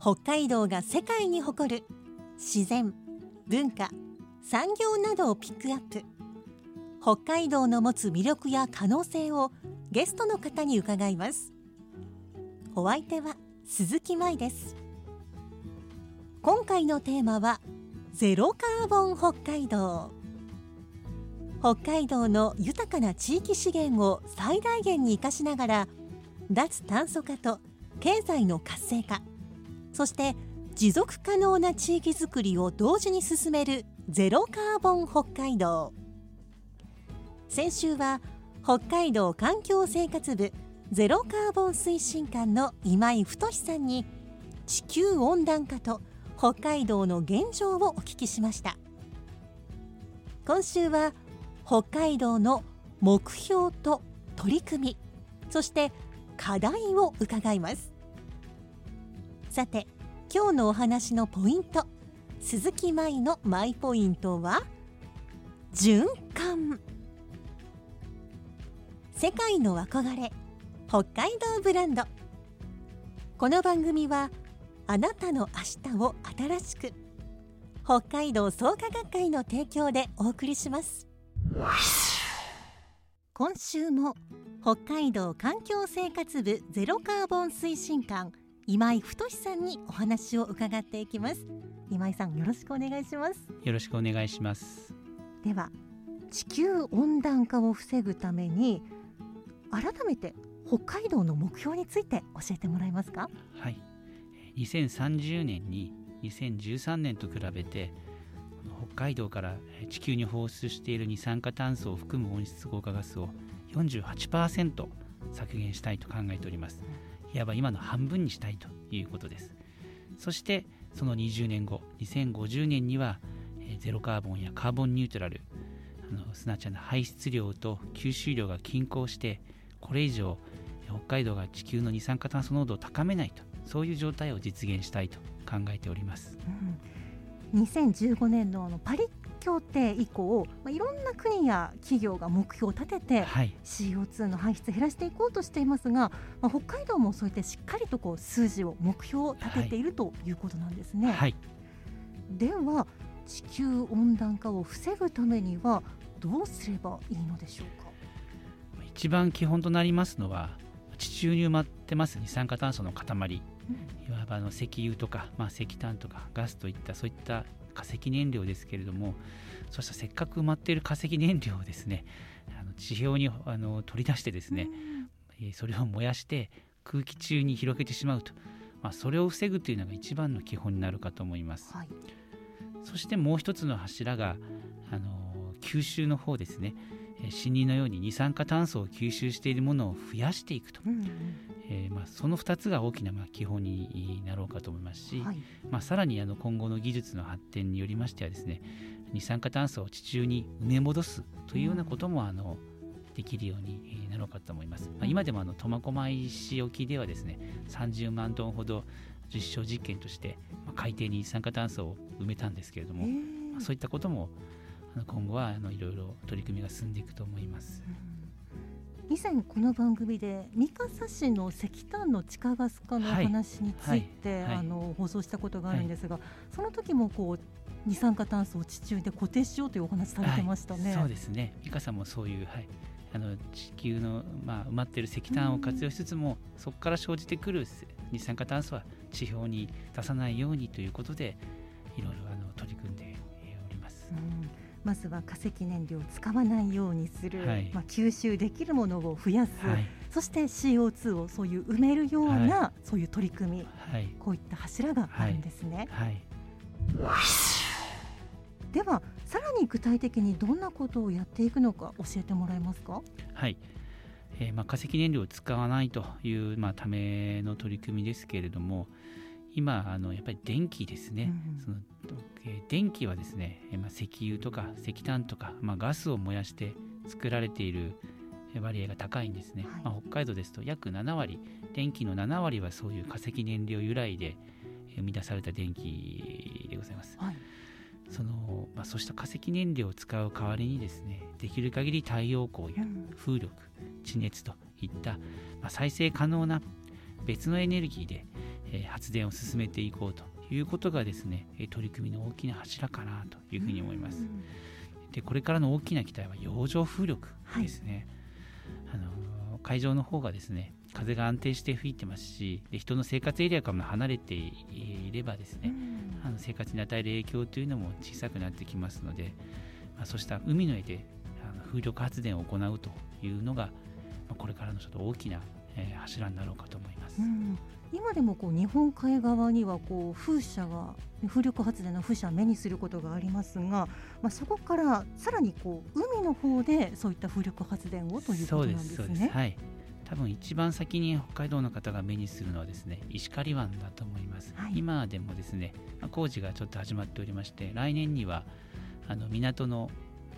北海道が世界に誇る自然文化産業などをピックアップ。北海道の持つ魅力や可能性をゲストの方に伺います。お相手は鈴木舞です。今回のテーマはゼロカーボン北海道。北海道の豊かな地域資源を最大限に生かしながら脱炭素化と経済の活性化そして持続可能な地域づくりを同時に進めるゼロカーボン北海道。先週は北海道環境生活部ゼロカーボン推進官の今井太さんに地球温暖化と北海道の現状をお聞きしました。今週は北海道の目標と取り組みそして課題を伺います。さて今日のお話のポイント鈴木舞のマイポイントは循環。世界の憧れ北海道ブランド。この番組はあなたの明日を新しく北海道創価学会の提供でお送りします。今週も北海道環境生活部ゼロカーボン推進官今井太さんにお話を伺っていきます。今井さんよろしくお願いします。よろしくお願いします。では地球温暖化を防ぐために改めて北海道の目標について教えてもらえますか？はい。2030年に2013年と比べて北海道から地球に放出している二酸化炭素を含む温室効果ガスを48%削減したいと考えておりますいわば今の半分にしたいということです。そしてその20年後2050年にはゼロカーボンやカーボンニュートラルあのすなわち排出量と吸収量が均衡してこれ以上北海道が地球の二酸化炭素濃度を高めないとそういう状態を実現したいと考えております、うん、2015年のあのパリ協定以降、まあ、いろんな国や企業が目標を立てて、はい、CO2 の排出減らしていこうとしていますが、まあ、北海道もそういってしっかりとこう数字を目標を立てている、はい、ということなんですね。はい、では地球温暖化を防ぐためにはどうすればいいのでしょうか？一番基本となりますのは地中に埋まってます二酸化炭素の塊、うん、いわばの石油とか、まあ、石炭とかガスといったそういった化石燃料ですけれどもそうしたせっかく埋まっている化石燃料をですねあの地表にあの取り出してですね、うん、それを燃やして空気中に広げてしまうと、まあ、それを防ぐというのが一番の基本になるかと思います、はい、そしてもう一つの柱があの吸収の方ですね。森林のように二酸化炭素を吸収しているものを増やしていくと、うんうん、えー、まあ、その2つが大きなまあ基本になろうかと思いますし、はい、まあ、さらにあの今後の技術の発展によりましてはですね二酸化炭素を地中に埋め戻すというようなこともあの、できるようになろうかと思います。まあ、今でもあの苫小牧市沖ではですね30万トンほど実証実験として、まあ、海底に二酸化炭素を埋めたんですけれども、まあ、そういったことも今後はあのいろいろ取り組みが進んでいくと思います。以前この番組で三笠市の石炭の地下ガス化の話について、あの放送したことがあるんですが、はい、その時もこう二酸化炭素を地中で固定しようというお話されてましたね。そうですね。三笠もそういうはい。あの地球の、まあ、埋まっている石炭を活用しつつも、そこから生じてくる二酸化炭素は地表に出さないようにということでいろいろまずは化石燃料を使わないようにする、はい、まあ、吸収できるものを増やす、はい、そして CO2 をそういう埋めるような、はい、そういう取り組み、こういった柱があるんですね。ではさらに具体的にどんなことをやっていくのか教えてもらえますか？はい。えーまあ、化石燃料を使わないという、まあ、ための取り組みですけれども今あのやっぱり電気ですね、うんそのえー電気はですね、えーまあ、石油とか石炭とか、まあ、ガスを燃やして作られているえー割合が高いんですね、はい。まあ、北海道ですと約7割電気の7割はそういう化石燃料由来でえー生み出された電気でございます。はい。その、まあ、そうした化石燃料を使う代わりにですねできる限り太陽光やうん。風力地熱といった、まあ、再生可能な別のエネルギーで、えー発電を進めていこうということがですねえー取り組みの大きな柱かなというふうに思います。うんでこれからの大きな期待は洋上風力ですね、あのー海上の方がですね風が安定して吹いてますしで人の生活エリアからも離れていればですね、うん。あの生活に与える影響というのも小さくなってきますので、まあ、そうした海の上であの風力発電を行うというのが、まあ、これからのちょっと大きな、えー柱になろうかと思います。うん。今でもこう日本海側にはこう風車が風力発電の風車を目にすることがありますが、まあ、そこからさらにこう海の方でそういった風力発電をということなんですそうですね。はい。多分一番先に北海道の方が目にするのはですね石狩湾だと思います、はい。今でもですねまあ工事がちょっと始まっておりまして来年にはあの港の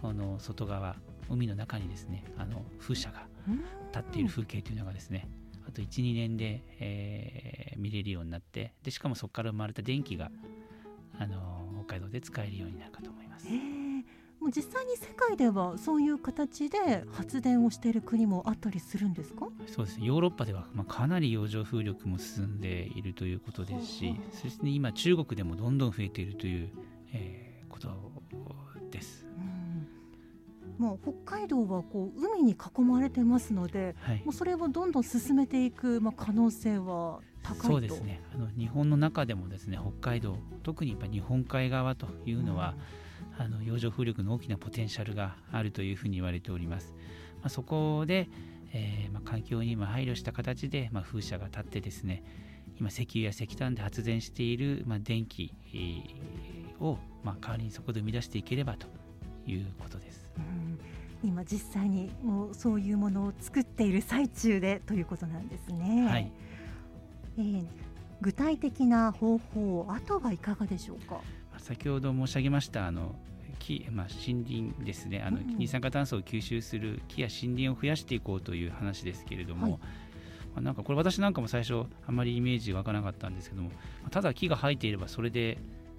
あの外側海の中にですねあの風車がうん立っている風景というのがですねあと12年で、えー見れるようになってでしかもそこから生まれた電気があの北海道で使えるようになるかと思いますへ。えもう実際に世界ではそういう形で発電をしている国もあったりするんですか？そうですねヨーロッパでは、まあ、かなり洋上風力も進んでいるということですしそして、今中国でもどんどん増えているという、えーことです。うんもう北海道はこう海に囲まれてますのではいもうそれをどんどん進めていく、まあ、可能性は高いとそうですねあの日本の中でもですね北海道特にやっぱ日本海側というのは、あの洋上風力の大きなポテンシャルがあるというふうに言われております。まあ、そこで、えーまあ、環境にも配慮した形で、まあ、風車が立ってですね今石油や石炭で発電している、まあ、電気、えーを、まあ、代わりにそこで生み出していければということです。うん。今実際にもうそういうものを作っている最中でということなんですね。はい。えー具体的な方法あとはいかがでしょうか？まあ先ほど申し上げましたあの木、まあ、森林ですね。あの、うん二酸化炭素を吸収する木や森林を増やしていこうという話ですけれども、はい。まあ、なんかこれ私なんかも最初あまりイメージ湧かなかったんですけどもまあただ木が生えていればそれで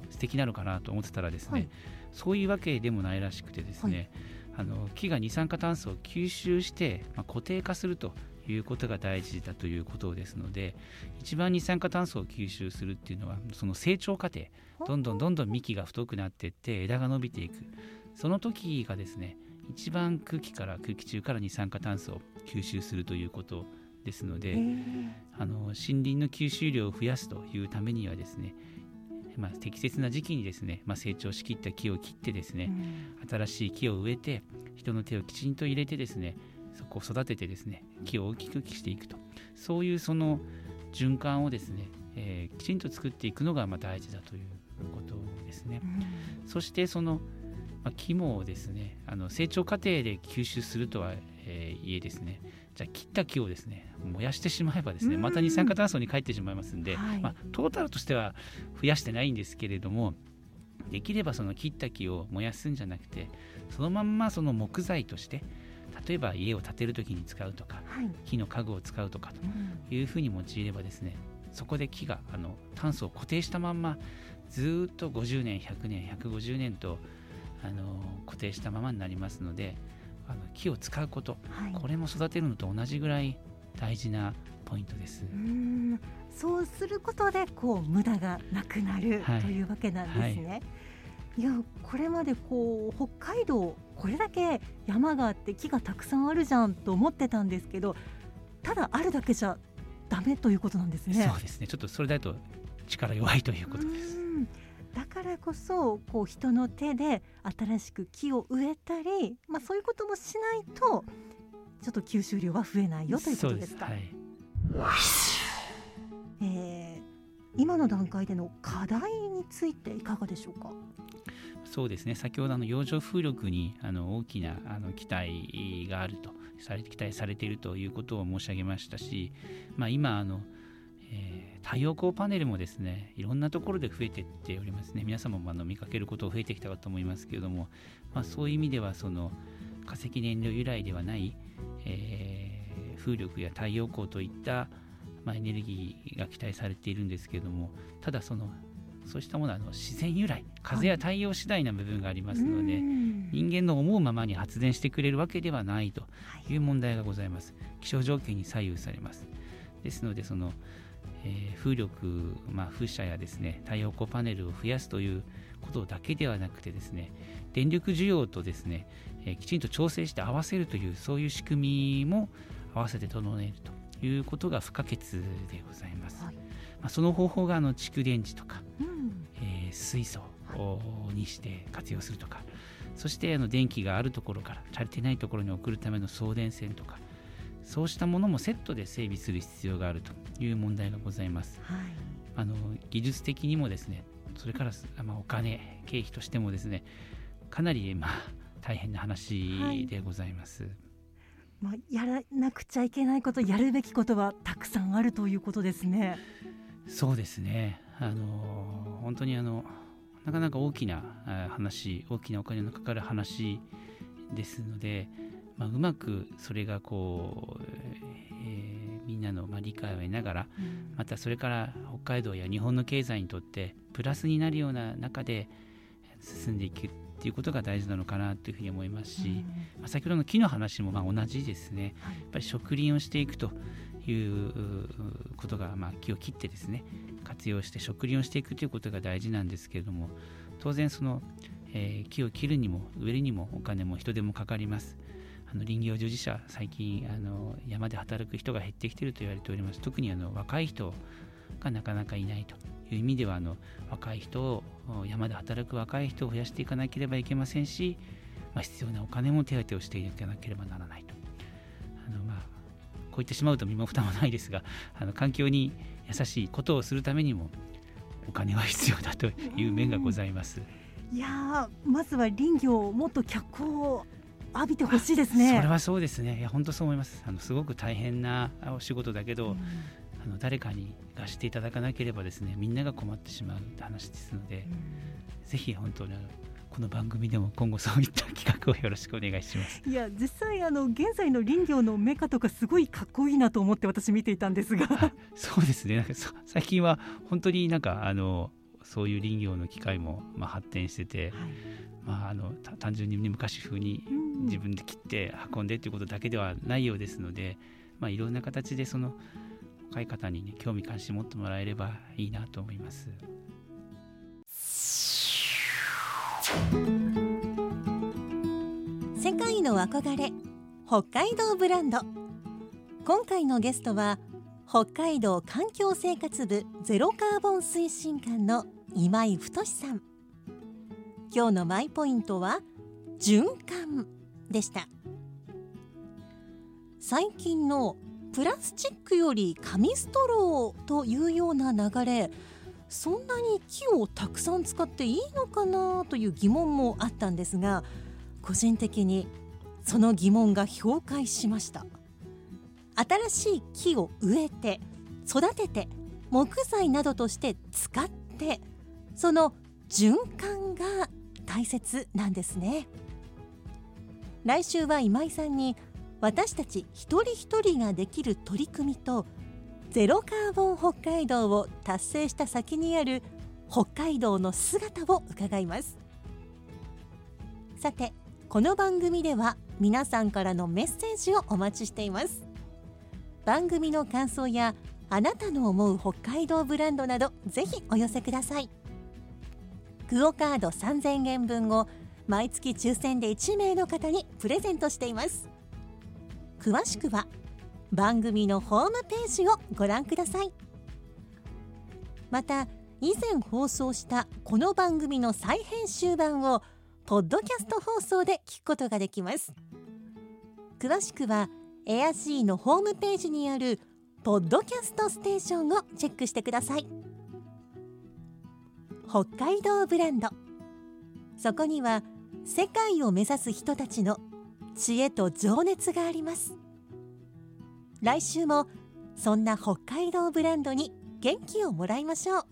素敵なのかなと思ってたらですね、はい。そういうわけでもないらしくてですね、あの木が二酸化炭素を吸収して、まあ、固定化するということが大事だということですので一番二酸化炭素を吸収するっていうのはその成長過程どんどんどんどん幹が太くなっていって枝が伸びていく。その時がですね一番空気から空気中から二酸化炭素を吸収するということですので、えー。あの森林の吸収量を増やすというためにはですね、まあ、適切な時期にですね、まあ、成長しきった木を切ってですね、うん。新しい木を植えて人の手をきちんと入れてですねそこを育ててですね木を大きくしていくと。そういうその循環をですね、えーきちんと作っていくのがまあ大事だということですね。うん。そしてその、まあ、木もですねあの成長過程で吸収するとは、えーいえですね。じゃあ切った木をですね燃やしてしまえばですねうん。また二酸化炭素に帰ってしまいますんで、はい。まあ、トータルとしては増やしてないんですけれどもできればその切った木を燃やすんじゃなくてそのまんまその木材として例えば家を建てる時に使うとかはい。木の家具を使うとかうん。というふうに用いればですねそこで木があの炭素を固定したまんまずーっと50年100年150年とあの固定したままになりますのであの木を使うことはいこれも育てるのと同じぐらい大事なポイントです。うんそうすることでこう無駄がなくなるはいというわけなんですね。い、やこれまでこう北海道これだけ山があって木がたくさんあるじゃんと思ってたんですけどただあるだけじゃダメということなんですね。そうですねちょっとそれだと力弱いということです。からこそこう人の手で新しく木を植えたり、まあ、そういうこともしないとちょっと吸収量は増えないよということですか？そうはいえー今の段階での課題についていかがでしょうか？そうですね先ほどあの洋上風力にあの大きなあの期待があるとされ期待されているということを申し上げましたし、まあ、今あの、えー、太陽光パネルもですねいろんなところで増えていっておりますね。皆様もあの見かけることが増えてきたかと思いますけれども、まあ、そういう意味ではその化石燃料由来ではない、えー、風力や太陽光といった、まあ、エネルギーが期待されているんですけれどもただそのそうしたものはあの自然由来風や太陽次第な部分がありますので、はい、人間の思うままに発電してくれるわけではないという問題がございます、気象条件に左右されます。ですのでその、えー、風力、まあ、風車やですね太陽光パネルを増やすということだけではなくてですね電力需要とですね、えー、きちんと調整して合わせるというそういう仕組みも合わせて整えるということが不可欠でございます。はい、まあ、その方法があの蓄電池とか、うん、えー、水素にして活用するとか、そしてあの電気があるところから足りてないところに送るための送電線とかそうしたものもセットで整備する必要があるという問題がございます。はい、あの技術的にもですねそれから、まあ、お金経費としてもですねかなり、まあ、大変な話でございます。はい、まあ、やらなくちゃいけないことやるべきことはたくさんあるということですね。そうですねあの本当にあのなかなか大きな話大きなお金のかかる話ですので、まあ、うまくそれがこう、えー、みんなのまあ理解を得ながら、うん、またそれから北海道や日本の経済にとってプラスになるような中で進んでいくっていうことが大事なのかなというふうに思いますし、うん、まあ、先ほどの木の話もまあ同じですね、やっぱり植林をしていくということが、まあ、木を切ってですね活用して植林をしていくということが大事なんですけれども当然その、えー、木を切るにも植えるにもお金も人手もかかります。あの林業従事者最近あの山で働く人が減ってきていると言われております。特にあの若い人がなかなかいないという意味ではあの若い人を山で働く若い人を増やしていかなければいけませんし、まあ、必要なお金も手当てをしていかなければならないと。あの、まあ、こう言ってしまうと身も蓋もないですがあの環境に優しいことをするためにもお金は必要だという面がございます。いやまずは林業をもっと脚光を浴びてほしいですね。それはそうですね。いや本当そう思います。あのすごく大変なお仕事だけど、うん、あの誰かに貸していただかなければですね、みんなが困ってしまうって話ですので、うん、ぜひ本当にこの番組でも今後そういった企画をよろしくお願いします。いや実際あの現在の林業のメカとかすごいかっこいいなと思って私見ていたんですが。そうですね。なんか最近は本当になんかあのそういう林業の機械もまあ発展してて。はいまあ、あの単純に昔風に自分で切って運んでということだけではないようですので、まあ、いろんな形でその若い方に、ね、興味関心持ってもらえればいいなと思います。世界の憧れ北海道ブランド。今回のゲストは北海道環境生活部ゼロカーボン推進官の今井太さん今日のマイポイントは循環でした。最近のプラスチックより紙ストローというような流れそんなに木をたくさん使っていいのかなという疑問もあったんですが個人的にその疑問が評価しました。新しい木を植えて育てて木材などとして使ってその循環が大切なんですね。来週は今井さんに私たち一人一人ができる取り組みとゼロカーボン北海道を達成した先にある北海道の姿を伺います。さてこの番組では皆さんからのメッセージをお待ちしています。番組の感想やあなたの思う北海道ブランドなどぜひお寄せください。クオカード3000円分を毎月抽選で1名の方にプレゼントしています。詳しくは番組のホームページをご覧ください。また以前放送したこの番組の再編集版をポッドキャスト放送で聞くことができます。詳しくはエアシーのホームページにあるポッドキャストステーションをチェックしてください。北海道ブランド。そこには世界を目指す人たちの知恵と情熱があります。来週もそんな北海道ブランドに元気をもらいましょう。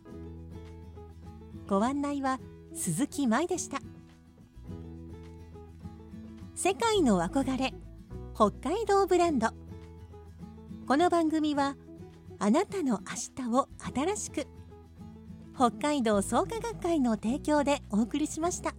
ご案内は鈴木舞でした。世界の憧れ北海道ブランド。この番組はあなたの明日を新しく北海道創価学会の提供でお送りしました。